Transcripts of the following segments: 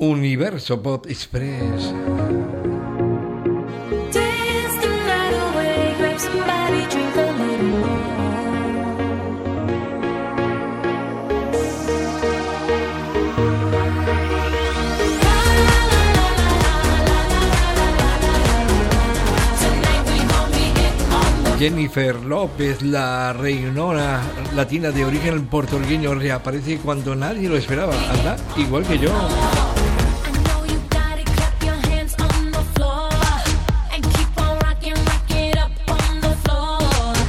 Universo Pop Express. Jennifer López, la reinona latina de origen puertorriqueño, reaparece cuando nadie lo esperaba. Anda, igual que yo.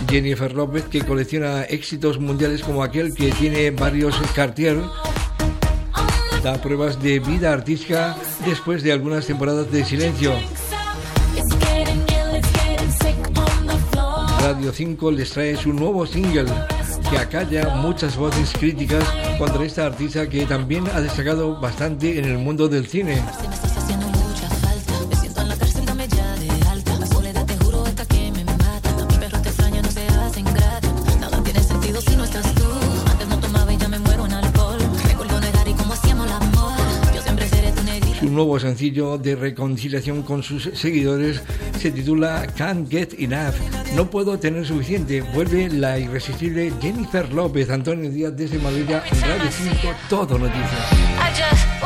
Jennifer López, que colecciona éxitos mundiales como aquel que tiene varios Cartier, da pruebas de vida artística después de algunas temporadas de silencio. Radio 5 les trae su nuevo single que acalla muchas voces críticas contra esta artista que también ha destacado bastante en el mundo del cine. Su nuevo sencillo de reconciliación con sus seguidores se titula Can't Get Enough. No puedo tener suficiente. Vuelve la irresistible Jennifer López, Antonio Díaz desde Madrid, Radio 5, todo noticias.